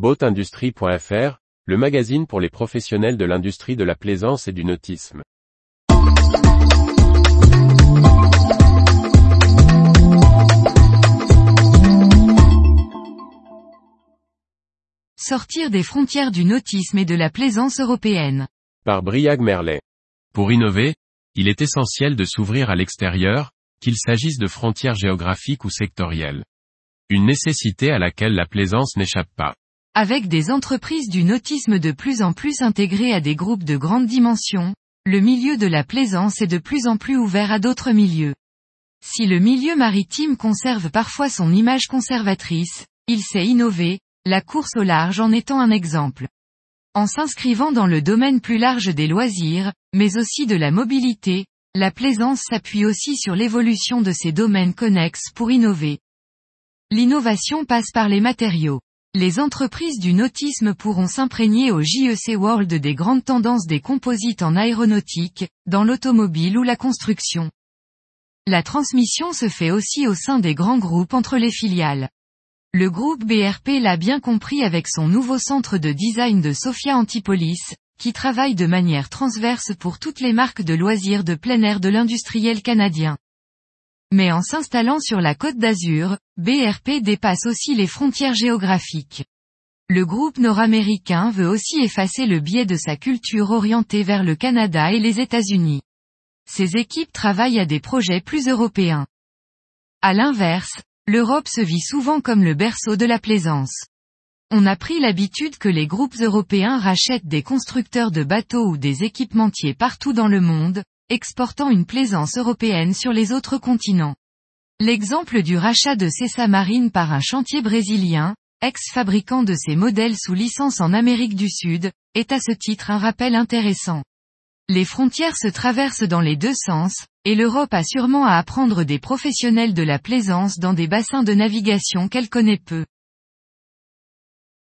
Boatindustrie.fr, le magazine pour les professionnels de l'industrie de la plaisance et du nautisme. Sortir des frontières du nautisme et de la plaisance européenne. Par Briag Merlet. Pour innover, il est essentiel de s'ouvrir à l'extérieur, qu'il s'agisse de frontières géographiques ou sectorielles. Une nécessité à laquelle la plaisance n'échappe pas. Avec des entreprises du nautisme de plus en plus intégrées à des groupes de grandes dimensions, le milieu de la plaisance est de plus en plus ouvert à d'autres milieux. Si le milieu maritime conserve parfois son image conservatrice, il sait innover, la course au large en étant un exemple. En s'inscrivant dans le domaine plus large des loisirs, mais aussi de la mobilité, la plaisance s'appuie aussi sur l'évolution de ces domaines connexes pour innover. L'innovation passe par les matériaux. Les entreprises du nautisme pourront s'imprégner au JEC World des grandes tendances des composites en aéronautique, dans l'automobile ou la construction. La transmission se fait aussi au sein des grands groupes entre les filiales. Le groupe BRP l'a bien compris avec son nouveau centre de design de Sophia Antipolis, qui travaille de manière transverse pour toutes les marques de loisirs de plein air de l'industriel canadien. Mais en s'installant sur la côte d'Azur, BRP dépasse aussi les frontières géographiques. Le groupe nord-américain veut aussi effacer le biais de sa culture orientée vers le Canada et les États-Unis. Ses équipes travaillent à des projets plus européens. À l'inverse, l'Europe se vit souvent comme le berceau de la plaisance. On a pris l'habitude que les groupes européens rachètent des constructeurs de bateaux ou des équipementiers partout dans le monde, exportant une plaisance européenne sur les autres continents. L'exemple du rachat de Cessa Marine par un chantier brésilien, ex-fabricant de ces modèles sous licence en Amérique du Sud, est à ce titre un rappel intéressant. Les frontières se traversent dans les deux sens, et l'Europe a sûrement à apprendre des professionnels de la plaisance dans des bassins de navigation qu'elle connaît peu.